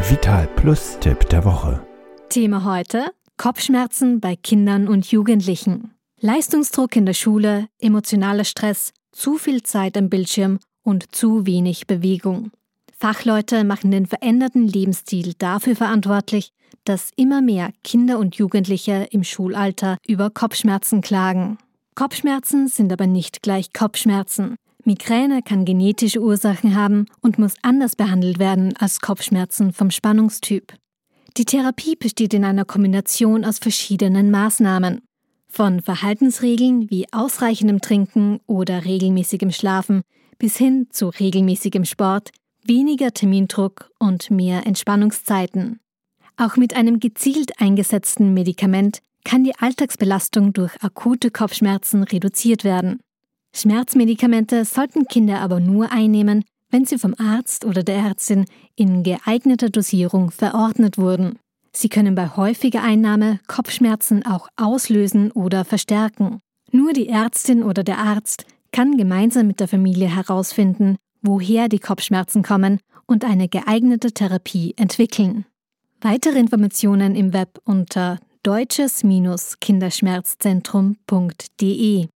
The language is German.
Der Vital Plus Tipp der Woche. Thema heute: Kopfschmerzen bei Kindern und Jugendlichen. Leistungsdruck in der Schule, emotionaler Stress, zu viel Zeit am Bildschirm und zu wenig Bewegung. Fachleute machen den veränderten Lebensstil dafür verantwortlich, dass immer mehr Kinder und Jugendliche im Schulalter über Kopfschmerzen klagen. Kopfschmerzen sind aber nicht gleich Kopfschmerzen. Migräne kann genetische Ursachen haben und muss anders behandelt werden als Kopfschmerzen vom Spannungstyp. Die Therapie besteht in einer Kombination aus verschiedenen Maßnahmen. Von Verhaltensregeln wie ausreichendem Trinken oder regelmäßigem Schlafen bis hin zu regelmäßigem Sport, weniger Termindruck und mehr Entspannungszeiten. Auch mit einem gezielt eingesetzten Medikament kann die Alltagsbelastung durch akute Kopfschmerzen reduziert werden. Schmerzmedikamente sollten Kinder aber nur einnehmen, wenn sie vom Arzt oder der Ärztin in geeigneter Dosierung verordnet wurden. Sie können bei häufiger Einnahme Kopfschmerzen auch auslösen oder verstärken. Nur die Ärztin oder der Arzt kann gemeinsam mit der Familie herausfinden, woher die Kopfschmerzen kommen und eine geeignete Therapie entwickeln. Weitere Informationen im Web unter deutsches-kinderschmerzzentrum.de